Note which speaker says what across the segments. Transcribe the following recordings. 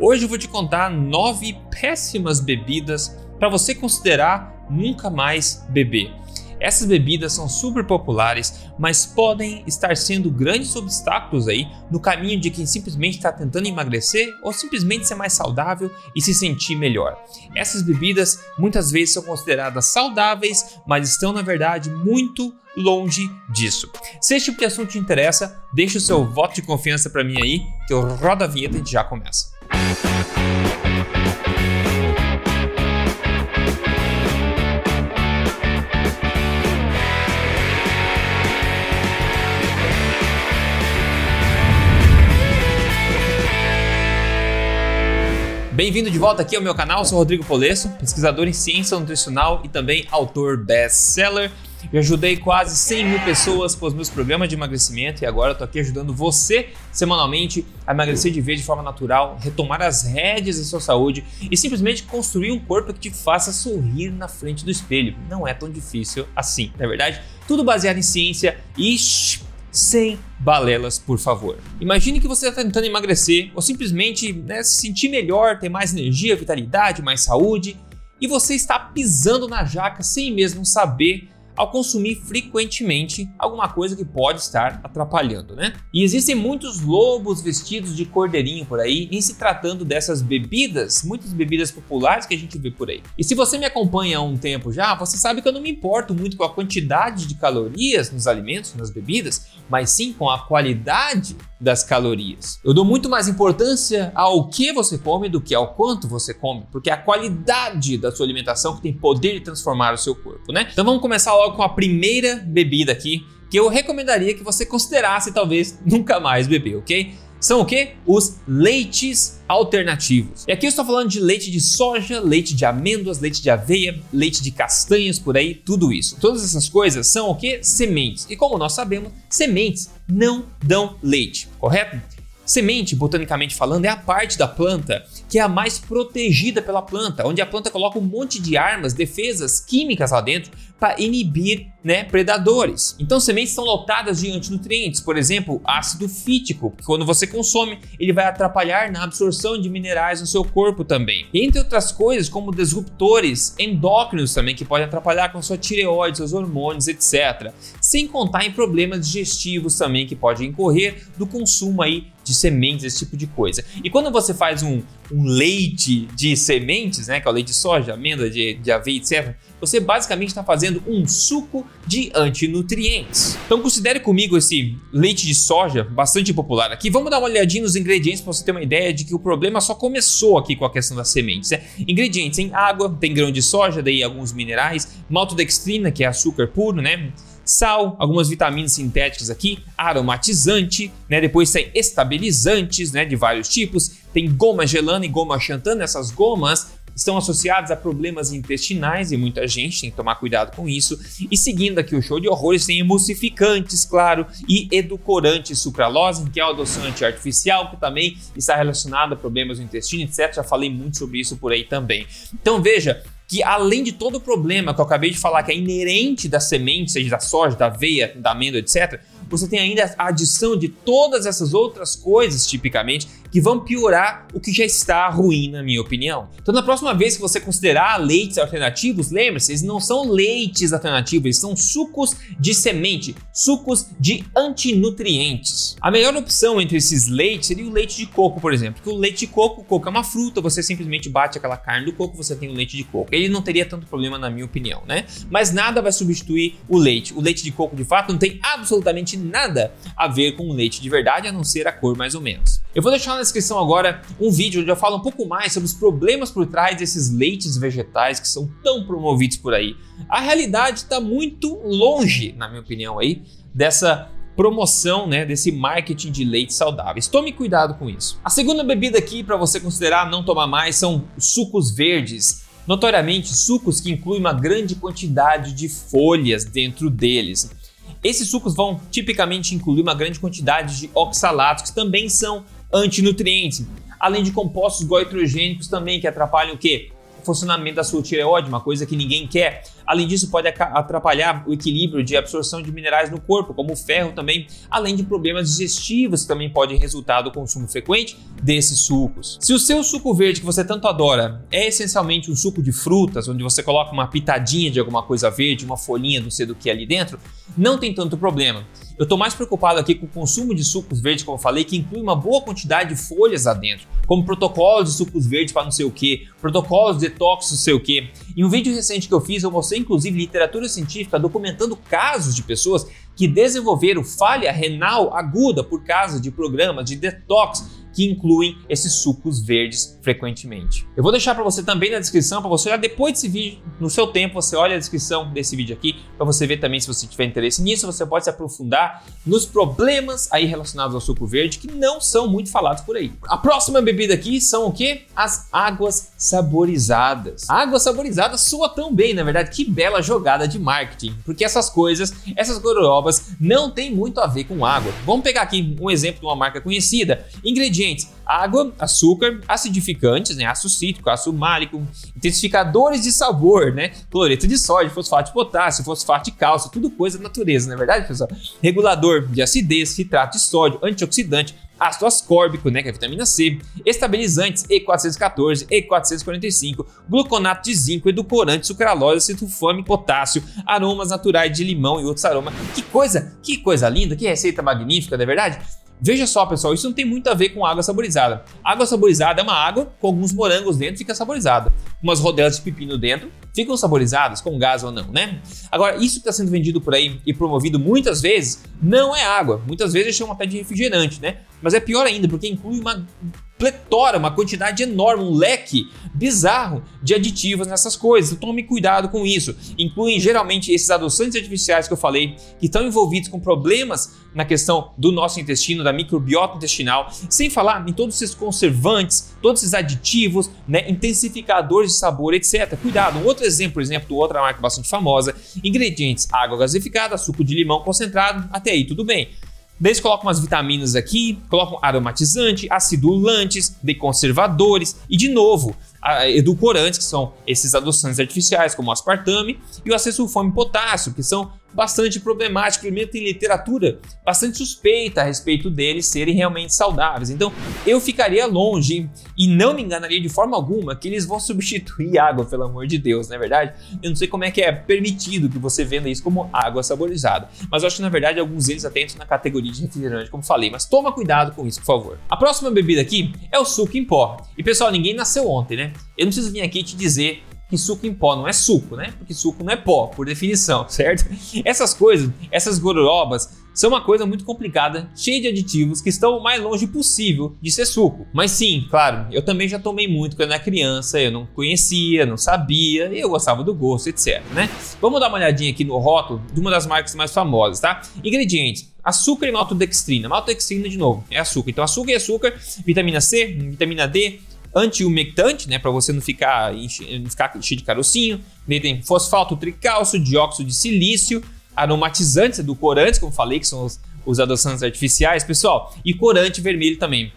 Speaker 1: Hoje eu vou te contar nove péssimas bebidas para você considerar nunca mais beber. Essas bebidas são super populares, mas podem estar sendo grandes obstáculos aí no caminho de quem simplesmente está tentando emagrecer ou simplesmente ser mais saudável e se sentir melhor. Essas bebidas muitas vezes são consideradas saudáveis, mas estão na verdade muito longe disso. Se esse tipo de assunto te interessa, deixa o seu voto de confiança para mim aí, que eu rodo a vinheta e já começa. Bem-vindo de volta aqui ao meu canal, eu sou Rodrigo Polesso, pesquisador em ciência nutricional e também autor best-seller. Eu ajudei quase 100 mil pessoas com os meus programas de emagrecimento e agora tô aqui ajudando você semanalmente a emagrecer de vez de forma natural, retomar as rédeas da sua saúde e simplesmente construir um corpo que te faça sorrir na frente do espelho. Não é tão difícil assim, na é verdade? Tudo baseado em ciência e sem balelas, por favor. Imagine que você está tentando emagrecer ou simplesmente né, se sentir melhor, ter mais energia, vitalidade, mais saúde, e você está pisando na jaca sem mesmo saber ao consumir frequentemente alguma coisa que pode estar atrapalhando, né? E existem muitos lobos vestidos de cordeirinho por aí em se tratando dessas bebidas, muitas bebidas populares que a gente vê por aí. E se você me acompanha há um tempo já, você sabe que eu não me importo muito com a quantidade de calorias nos alimentos, nas bebidas, mas sim com a qualidade das calorias. Eu dou muito mais importância ao que você come do que ao quanto você come, porque é a qualidade da sua alimentação que tem poder de transformar o seu corpo, né? Então vamos começar logo com a primeira bebida aqui, que eu recomendaria que você considerasse talvez nunca mais beber, ok? São o que? Os leites alternativos. E aqui eu estou falando de leite de soja, leite de amêndoas, leite de aveia, leite de castanhas, por aí, tudo isso. Todas essas coisas são o que? Sementes. E como nós sabemos, sementes não dão leite, correto? Semente, botanicamente falando, é a parte da planta que é a mais protegida pela planta, onde a planta coloca um monte de armas, defesas químicas lá dentro para inibir né, predadores. Então, sementes estão lotadas de antinutrientes, por exemplo, ácido fítico, que quando você consome, ele vai atrapalhar na absorção de minerais no seu corpo também. Entre outras coisas, como disruptores endócrinos também, que podem atrapalhar com sua tireoide, seus hormônios, etc. Sem contar em problemas digestivos também que podem incorrer do consumo aí de sementes, esse tipo de coisa. E quando você faz um, um leite de sementes, né, que é o leite de soja, amêndoa, de, de aveia, etc., você basicamente está fazendo um suco de antinutrientes. Então considere comigo esse leite de soja, bastante popular aqui. Vamos dar uma olhadinha nos ingredientes para você ter uma ideia de que o problema só começou aqui com a questão das sementes. Né? Ingredientes em água, tem grão de soja, daí alguns minerais, maltodextrina, que é açúcar puro, né? sal, algumas vitaminas sintéticas aqui, aromatizante, né? Depois tem estabilizantes, né, de vários tipos, tem goma gelana e goma xantana, essas gomas estão associadas a problemas intestinais e muita gente tem que tomar cuidado com isso. E seguindo aqui o show de horrores, tem emulsificantes, claro, e edulcorantes sucralose, que é o adoçante artificial, que também está relacionado a problemas no intestino, etc. Já falei muito sobre isso por aí também. Então veja, que além de todo o problema que eu acabei de falar, que é inerente da semente, seja da soja, da aveia, da amêndoa, etc., você tem ainda a adição de todas essas outras coisas, tipicamente, que vão piorar o que já está ruim, na minha opinião. Então, na próxima vez que você considerar leites alternativos, lembre-se, eles não são leites alternativos, eles são sucos de semente, sucos de antinutrientes. A melhor opção entre esses leites seria o leite de coco, por exemplo, porque o leite de coco, coco é uma fruta, você simplesmente bate aquela carne do coco, você tem o leite de coco. Ele não teria tanto problema, na minha opinião, né? Mas nada vai substituir o leite. O leite de coco, de fato, não tem absolutamente nada a ver com o leite de verdade, a não ser a cor mais ou menos. Eu vou deixar descrição agora um vídeo onde eu falo um pouco mais sobre os problemas por trás desses leites vegetais que são tão promovidos por aí. A realidade está muito longe, na minha opinião, aí, dessa promoção, né, desse marketing de leites saudáveis. Tome cuidado com isso. A segunda bebida aqui para você considerar não tomar mais são sucos verdes. Notoriamente, sucos que incluem uma grande quantidade de folhas dentro deles. Esses sucos vão tipicamente incluir uma grande quantidade de oxalatos, que também são antinutrientes, além de compostos goitrogênicos também que atrapalham o quê? o funcionamento da sua tireoide, uma coisa que ninguém quer. Além disso, pode atrapalhar o equilíbrio de absorção de minerais no corpo, como o ferro também, além de problemas digestivos que também podem resultar do consumo frequente desses sucos. Se o seu suco verde que você tanto adora é essencialmente um suco de frutas, onde você coloca uma pitadinha de alguma coisa verde, uma folhinha, não sei do que ali dentro, não tem tanto problema. Eu estou mais preocupado aqui com o consumo de sucos verdes, como eu falei, que inclui uma boa quantidade de folhas dentro, como protocolos de sucos verdes para não sei o que, protocolos de detox não sei o que. Em um vídeo recente que eu fiz, eu mostrei inclusive literatura científica documentando casos de pessoas que desenvolveram falha renal aguda por causa de programas de detox que incluem esses sucos verdes frequentemente. Eu vou deixar para você também na descrição, para você olhar depois desse vídeo, no seu tempo, você olha a descrição desse vídeo aqui, para você ver também se você tiver interesse nisso, você pode se aprofundar nos problemas aí relacionados ao suco verde que não são muito falados por aí. A próxima bebida aqui são o que? As águas saborizadas. Águas saborizadas soa tão bem, na verdade, que bela jogada de marketing, porque essas coisas, essas gororobas não tem muito a ver com água. Vamos pegar aqui um exemplo de uma marca conhecida. Ingredientes ingredientes: água, açúcar, acidificantes, né, ácido cítrico, ácido málico, intensificadores de sabor, né, cloreto de sódio, fosfato de potássio, fosfato de cálcio, tudo coisa da natureza, não é verdade, pessoal? Regulador de acidez, citrato de sódio, antioxidante, ácido ascórbico, né, que é vitamina C, estabilizantes E414, E445, gluconato de zinco, edulcorante, sucralose, citofame, potássio, aromas naturais de limão e outros aromas. Que coisa, que coisa linda, que receita magnífica, não é verdade? Veja só, pessoal, isso não tem muito a ver com água saborizada. Água saborizada é uma água com alguns morangos dentro, fica saborizada. Umas rodelas de pepino dentro, ficam saborizadas com gás ou não, né? Agora, isso que está sendo vendido por aí e promovido muitas vezes não é água. Muitas vezes chamam até de refrigerante, né? Mas é pior ainda, porque inclui uma pletora, uma quantidade enorme, um leque bizarro de aditivos nessas coisas. Então tome cuidado com isso. Incluem geralmente esses adoçantes artificiais que eu falei, que estão envolvidos com problemas na questão do nosso intestino, da microbiota intestinal, sem falar em todos esses conservantes, todos esses aditivos, né, intensificadores de sabor, etc. Cuidado. Um outro exemplo, por exemplo, outra marca bastante famosa, ingredientes: água gasificada, suco de limão concentrado, até aí tudo bem. Daí eles colocam umas vitaminas aqui, colocam aromatizante, acidulantes, deconservadores e, de novo, edulcorantes, que são esses adoçantes artificiais, como o aspartame, e o acesulfame potássio, que são bastante problemáticos. Primeiro, tem literatura bastante suspeita a respeito deles serem realmente saudáveis. Então, eu ficaria longe e não me enganaria de forma alguma que eles vão substituir água, pelo amor de Deus, não é verdade? Eu não sei como é que é permitido que você venda isso como água saborizada, mas eu acho que na verdade alguns deles até entram na categoria de refrigerante, como falei. Mas toma cuidado com isso, por favor. A próxima bebida aqui é o suco em pó. E pessoal, ninguém nasceu ontem, né? Eu não preciso vir aqui te dizer que suco em pó não é suco, né? Porque suco não é pó, por definição, certo? Essas coisas, essas gororobas, são uma coisa muito complicada, cheia de aditivos que estão o mais longe possível de ser suco. Mas sim, claro, eu também já tomei muito quando era criança, eu não conhecia, não sabia, eu gostava do gosto, etc, né? Vamos dar uma olhadinha aqui no rótulo de uma das marcas mais famosas, tá? Ingredientes: açúcar e maltodextrina. Maltodextrina de novo, é açúcar. Então açúcar e açúcar, vitamina C, vitamina D, antiumectante, né, para você não ficar, não ficar cheio de carocinho. Ele tem fosfato tricálcio, dióxido de silício, aromatizantes, edulcorantes, como falei, que são os, os adoçantes artificiais, pessoal, e corante vermelho também.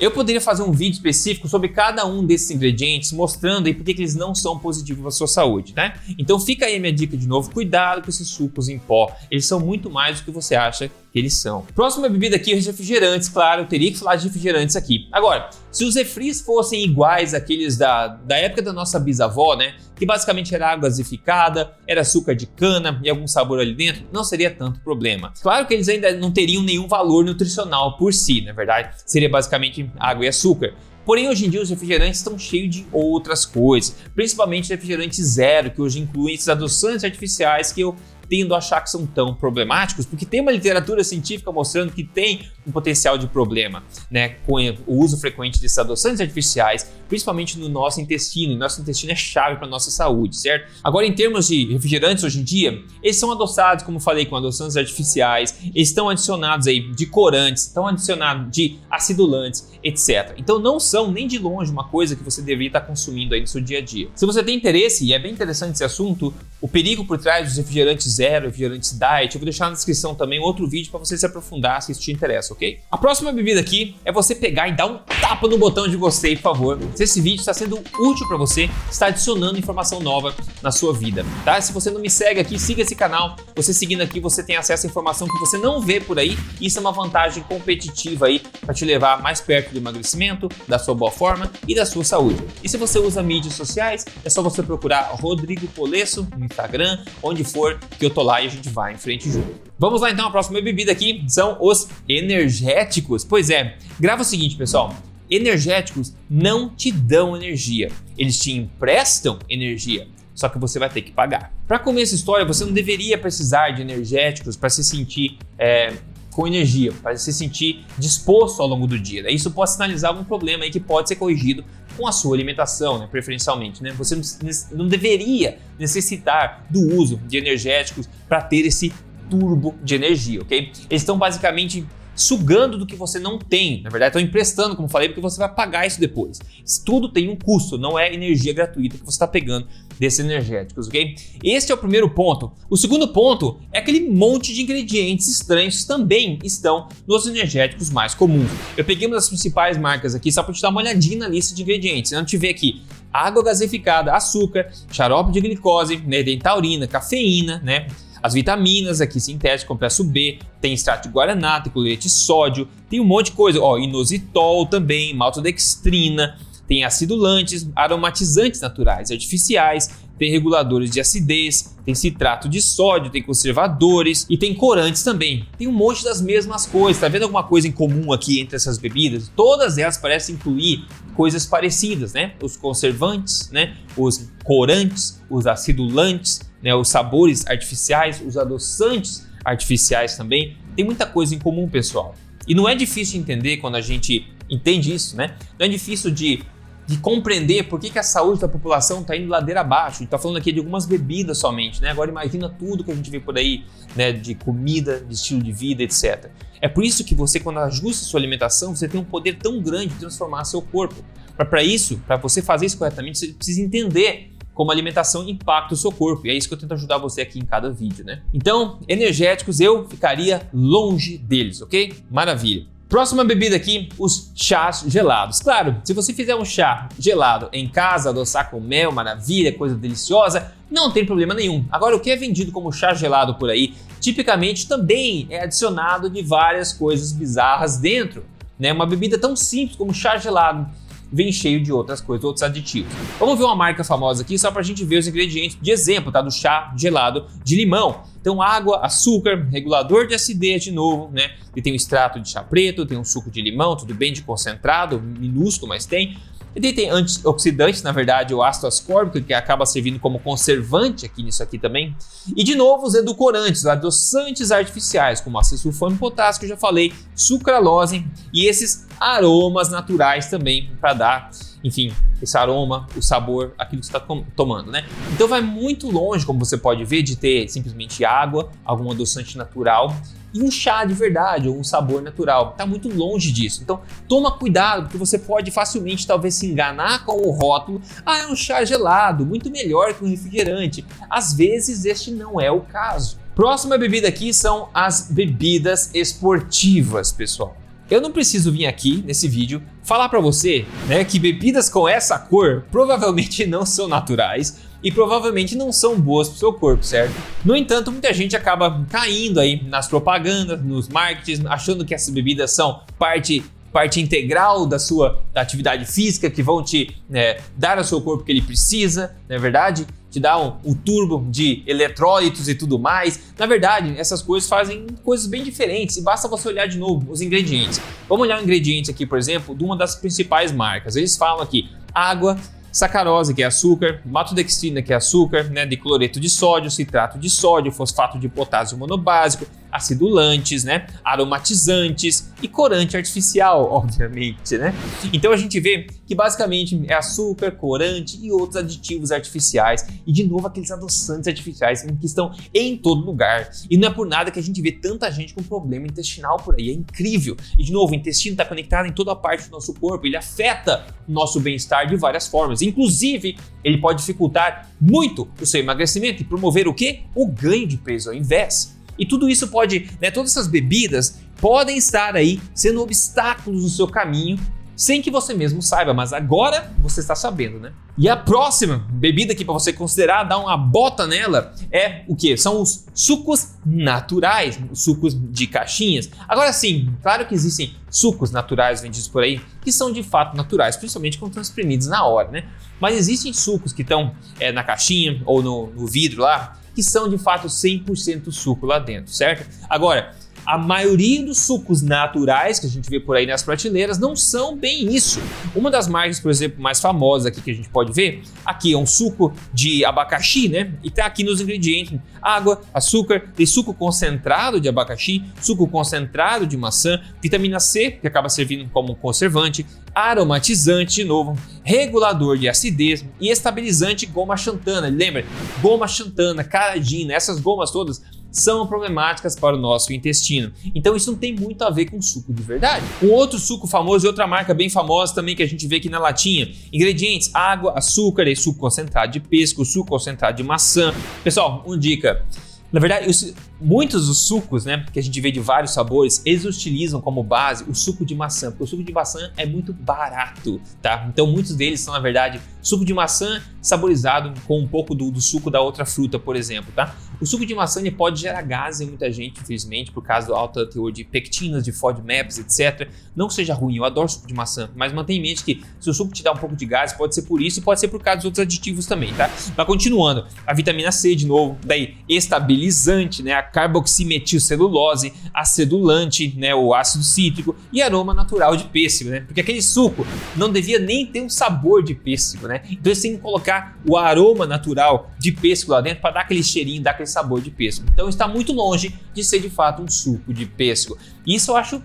Speaker 1: Eu poderia fazer um vídeo específico sobre cada um desses ingredientes, mostrando aí por que eles não são positivos para a sua saúde, né? Então fica aí a minha dica de novo, cuidado com esses sucos em pó. Eles são muito mais do que você acha eles são. Próxima bebida aqui, refrigerantes, claro, eu teria que falar de refrigerantes aqui. Agora, se os refris fossem iguais àqueles da, da época da nossa bisavó, né? Que basicamente era água gasificada, era açúcar de cana e algum sabor ali dentro, não seria tanto problema. Claro que eles ainda não teriam nenhum valor nutricional por si, na verdade, seria basicamente água e açúcar. Porém, hoje em dia os refrigerantes estão cheios de outras coisas, principalmente refrigerante zero, que hoje incluem esses adoçantes artificiais que eu tendo a achar que são tão problemáticos, porque tem uma literatura científica mostrando que tem um potencial de problema, né, com o uso frequente desses adoçantes artificiais, principalmente no nosso intestino. E nosso intestino é chave para nossa saúde, certo? Agora, em termos de refrigerantes hoje em dia, eles são adoçados, como falei, com adoçantes artificiais, eles estão adicionados aí de corantes, estão adicionados de acidulantes, etc. Então não são nem de longe uma coisa que você deveria estar consumindo aí no seu dia a dia. Se você tem interesse, e é bem interessante esse assunto, o perigo por trás dos refrigerantes zero, refrigerantes diet, eu vou deixar na descrição também outro vídeo para você se aprofundar se isso te interessa, ok? A próxima bebida aqui é você pegar e dar um tapa no botão de gostei, por favor. Se esse vídeo está sendo útil para você, está adicionando informação nova na sua vida, tá? Se você não me segue aqui, siga esse canal. Você seguindo aqui, você tem acesso a informação que você não vê por aí. Isso é uma vantagem competitiva aí para te levar mais perto do emagrecimento, da sua boa forma e da sua saúde. E se você usa mídias sociais, é só você procurar Rodrigo Polesso no Instagram, onde for que eu tô lá e a gente vai em frente junto. Vamos lá então, a próxima bebida aqui são os energéticos. Pois é, grava o seguinte, pessoal. Energéticos não te dão energia, eles te emprestam energia só que você vai ter que pagar. Para comer essa história, você não deveria precisar de energéticos para se sentir é, com energia, para se sentir disposto ao longo do dia. Isso pode sinalizar algum problema aí que pode ser corrigido com a sua alimentação, né, preferencialmente. Né? Você não deveria necessitar do uso de energéticos para ter esse turbo de energia, ok? Eles estão basicamente sugando do que você não tem. Na verdade, estão emprestando, como falei, porque você vai pagar isso depois. Isso tudo tem um custo, não é energia gratuita que você está pegando desses energéticos, ok? Este é o primeiro ponto. O segundo ponto é aquele monte de ingredientes estranhos também estão nos energéticos mais comuns. Eu peguei uma das principais marcas aqui só para te dar uma olhadinha na lista de ingredientes. Não te ver aqui água gaseificada, açúcar, xarope de glicose, né, tem taurina, cafeína, né? As vitaminas aqui sintéticas, complexo B, tem extrato de guaraná, tem colete sódio, tem um monte de coisa. Ó, inositol também, maltodextrina, tem acidulantes, aromatizantes naturais, artificiais, tem reguladores de acidez, tem citrato de sódio, tem conservadores e tem corantes também. Tem um monte das mesmas coisas. Tá vendo alguma coisa em comum aqui entre essas bebidas? Todas elas parecem incluir coisas parecidas, né? Os conservantes, né? Os corantes, os acidulantes, né? Os sabores artificiais, os adoçantes artificiais também. Tem muita coisa em comum, pessoal. E não é difícil entender quando a gente entende isso, né? Não é difícil de, de compreender por que, que a saúde da população está indo ladeira abaixo. A gente está falando aqui de algumas bebidas somente, né? Agora imagina tudo que a gente vê por aí, né? De comida, de estilo de vida, etc. É por isso que você, quando ajusta a sua alimentação, você tem um poder tão grande de transformar seu corpo. Para isso, para você fazer isso corretamente, você precisa entender como alimentação impacta o seu corpo. E é isso que eu tento ajudar você aqui em cada vídeo, né? Então, energéticos eu ficaria longe deles, ok? Maravilha. Próxima bebida aqui, os chás gelados. Claro, se você fizer um chá gelado em casa, adoçar com mel, maravilha, coisa deliciosa, não tem problema nenhum. Agora, o que é vendido como chá gelado por aí, tipicamente também é adicionado de várias coisas bizarras dentro. Né? Uma bebida tão simples como chá gelado vem cheio de outras coisas, outros aditivos. Vamos ver uma marca famosa aqui só para a gente ver os ingredientes de exemplo, tá? Do chá gelado de limão. Então, água, açúcar, regulador de acidez de novo, né? E tem um extrato de chá preto, tem um suco de limão, tudo bem de concentrado, minúsculo, mas tem. Ele tem antioxidantes, na verdade, o ácido ascórbico, que acaba servindo como conservante aqui nisso aqui também. E de novo, os edulcorantes, os adoçantes artificiais, como ácido sulfônico potássio, que eu já falei, sucralose e esses aromas naturais também para dar, enfim, esse aroma, o sabor, aquilo que você está tomando, né? Então vai muito longe, como você pode ver, de ter simplesmente água, algum adoçante natural e um chá de verdade ou um sabor natural. Está muito longe disso. Então toma cuidado, porque você pode facilmente talvez se enganar com o rótulo. Ah, é um chá gelado, muito melhor que um refrigerante. Às vezes este não é o caso. Próxima bebida aqui são as bebidas esportivas, pessoal. Eu não preciso vir aqui nesse vídeo falar para você, né, que bebidas com essa cor provavelmente não são naturais e provavelmente não são boas para o seu corpo, certo? No entanto, muita gente acaba caindo aí nas propagandas, nos marketings, achando que essas bebidas são parte parte integral da sua da atividade física, que vão te né, dar ao seu corpo o que ele precisa, não é verdade? Te dar um, um turbo de eletrólitos e tudo mais. Na verdade, essas coisas fazem coisas bem diferentes e basta você olhar de novo os ingredientes. Vamos olhar o ingrediente aqui, por exemplo, de uma das principais marcas. Eles falam aqui água, sacarose, que é açúcar, maltodextrina, que é açúcar, né, de cloreto de sódio, citrato de sódio, fosfato de potássio monobásico, acidulantes, né, aromatizantes e corante artificial, obviamente, né? Então a gente vê que basicamente é açúcar, corante e outros aditivos artificiais e de novo aqueles adoçantes artificiais que estão em todo lugar. E não é por nada que a gente vê tanta gente com problema intestinal por aí, é incrível. E de novo, o intestino está conectado em toda a parte do nosso corpo, ele afeta o nosso bem-estar de várias formas. Inclusive, ele pode dificultar muito o seu emagrecimento e promover o que? O ganho de peso ao invés. E tudo isso pode, né, todas essas bebidas podem estar aí sendo obstáculos no seu caminho sem que você mesmo saiba, mas agora você está sabendo, né? E a próxima bebida aqui para você considerar, dar uma bota nela, é o que? São os sucos naturais, os sucos de caixinhas. Agora sim, claro que existem sucos naturais vendidos por aí que são de fato naturais, principalmente quando estão espremidos na hora, né? Mas existem sucos que estão é, na caixinha ou no, no vidro lá, que são de fato 100% suco lá dentro, certo? Agora, a maioria dos sucos naturais que a gente vê por aí nas prateleiras não são bem isso. Uma das marcas, por exemplo, mais famosas aqui que a gente pode ver, aqui é um suco de abacaxi, né? E tá aqui nos ingredientes: água, açúcar, tem suco concentrado de abacaxi, suco concentrado de maçã, vitamina C, que acaba servindo como conservante, aromatizante de novo, regulador de acidez e estabilizante goma xantana. Lembra? Goma xantana, caradina, essas gomas todas são problemáticas para o nosso intestino. Então isso não tem muito a ver com suco de verdade. Um outro suco famoso e outra marca bem famosa também que a gente vê aqui na latinha: ingredientes: água, açúcar e suco concentrado de pesco, suco concentrado de maçã. Pessoal, uma dica. Na verdade, muitos dos sucos, né, que a gente vê de vários sabores, eles utilizam como base o suco de maçã, porque o suco de maçã é muito barato, tá? Então muitos deles são, na verdade, suco de maçã saborizado com um pouco do, do suco da outra fruta, por exemplo, tá? O suco de maçã pode gerar gases em muita gente, infelizmente, por causa do alto teor de pectinas, de FODMAPs, etc. Não seja ruim, eu adoro suco de maçã, mas mantenha em mente que se o suco te dá um pouco de gás, pode ser por isso e pode ser por causa dos outros aditivos também, tá? Mas continuando, a vitamina C de novo, daí estabilizante, né? A carboximetilcelulose, acedulante, né? O ácido cítrico e aroma natural de pêssego, né? Porque aquele suco não devia nem ter um sabor de pêssego, né? Então eles têm que colocar o aroma natural de pêssego lá dentro para dar aquele cheirinho, dar aquele sabor de pêssego. Então está muito longe de ser de fato um suco de pêssego. E isso eu acho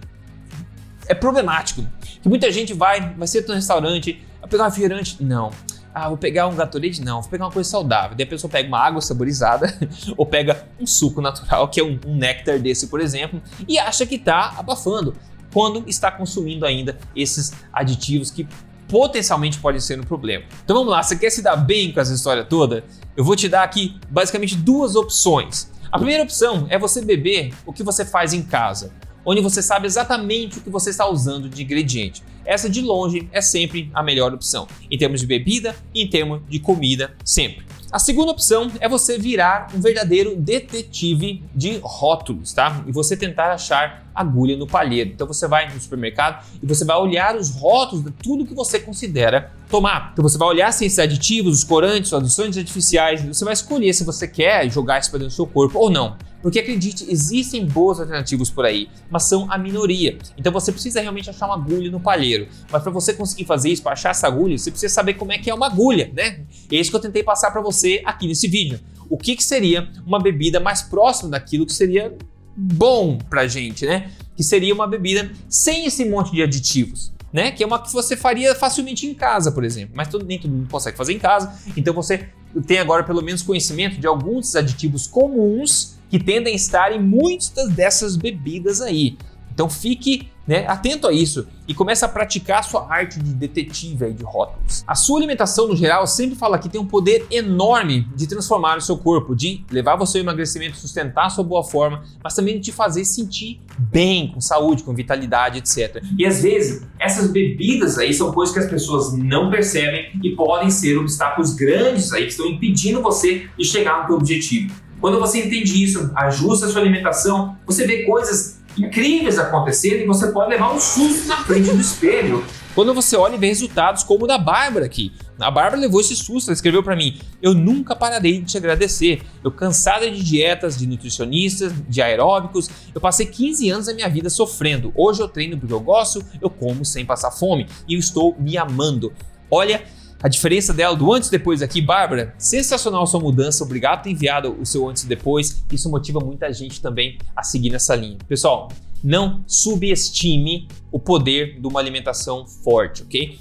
Speaker 1: é problemático. Que muita gente vai, vai ser no restaurante, vai pegar um refrigerante, não. Ah, vou pegar um Gatorade? Não, vou pegar uma coisa saudável. Daí a pessoa pega uma água saborizada ou pega um suco natural, que é um, um néctar desse, por exemplo, e acha que está abafando, quando está consumindo ainda esses aditivos que potencialmente podem ser um problema. Então vamos lá, você quer se dar bem com essa história toda? Eu vou te dar aqui basicamente duas opções. A primeira opção é você beber o que você faz em casa, onde você sabe exatamente o que você está usando de ingrediente. Essa de longe é sempre a melhor opção, em termos de bebida e em termos de comida, sempre. A segunda opção é você virar um verdadeiro detetive de rótulos, tá? E você tentar achar agulha no palheiro. Então você vai no supermercado e você vai olhar os rótulos de tudo que você considera tomar. Então você vai olhar se esses aditivos, os corantes, os adoçantes artificiais, você vai escolher se você quer jogar isso para dentro do seu corpo ou não. Porque acredite, existem boas alternativas por aí, mas são a minoria. Então você precisa realmente achar uma agulha no palheiro. Mas para você conseguir fazer isso, para achar essa agulha, você precisa saber como é que é uma agulha, né? É isso que eu tentei passar para você aqui nesse vídeo. O que, que seria uma bebida mais próxima daquilo que seria bom pra gente, né? Que seria uma bebida sem esse monte de aditivos. Né? Que é uma que você faria facilmente em casa, por exemplo. Mas todo, nem todo mundo consegue fazer em casa. Então você tem agora pelo menos conhecimento de alguns aditivos comuns que tendem a estar em muitas dessas bebidas aí. Então fique né, atento a isso e comece a praticar a sua arte de detetive aí de rótulos. A sua alimentação, no geral, sempre fala que tem um poder enorme de transformar o seu corpo, de levar você ao emagrecimento, sustentar sua boa forma, mas também de te fazer sentir bem, com saúde, com vitalidade, etc. E às vezes, essas bebidas aí são coisas que as pessoas não percebem e podem ser obstáculos grandes aí que estão impedindo você de chegar no seu objetivo. Quando você entende isso, ajusta a sua alimentação, você vê coisas incríveis acontecendo e você pode levar um susto na frente do espelho. Quando você olha e vê resultados como o da Bárbara aqui. A Bárbara levou esse susto, ela escreveu para mim: Eu nunca pararei de te agradecer. Eu cansada de dietas, de nutricionistas, de aeróbicos, eu passei 15 anos da minha vida sofrendo. Hoje eu treino porque eu gosto, eu como sem passar fome e eu estou me amando. Olha, a diferença dela do antes e depois aqui, Bárbara, sensacional sua mudança, obrigado por ter enviado o seu antes e depois, isso motiva muita gente também a seguir nessa linha. Pessoal, não subestime o poder de uma alimentação forte, ok?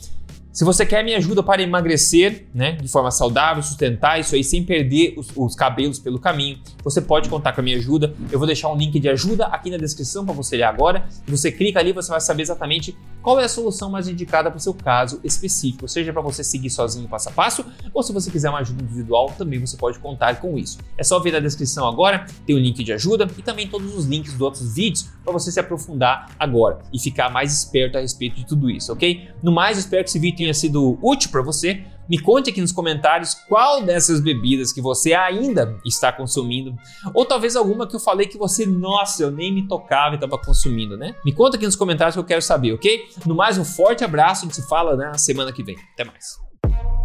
Speaker 1: Se você quer minha ajuda para emagrecer, né, de forma saudável, sustentar isso aí sem perder os, os, cabelos pelo caminho, você pode contar com a minha ajuda. Eu vou deixar um link de ajuda aqui na descrição para você ler agora. Você clica ali, você vai saber exatamente qual é a solução mais indicada para o seu caso específico, seja para você seguir sozinho passo a passo, ou se você quiser uma ajuda individual, também você pode contar com isso. É só ver na descrição agora, tem o um link de ajuda e também todos os links dos outros vídeos para você se aprofundar agora e ficar mais esperto a respeito de tudo isso, ok? No mais, espero que esse vídeo tenha sido útil para você. Me conte aqui nos comentários qual dessas bebidas que você ainda está consumindo, ou talvez alguma que eu falei que você, nossa, eu nem me tocava e estava consumindo, né? Me conta aqui nos comentários que eu quero saber, ok? No mais, um forte abraço, a gente se fala na semana que vem. Até mais.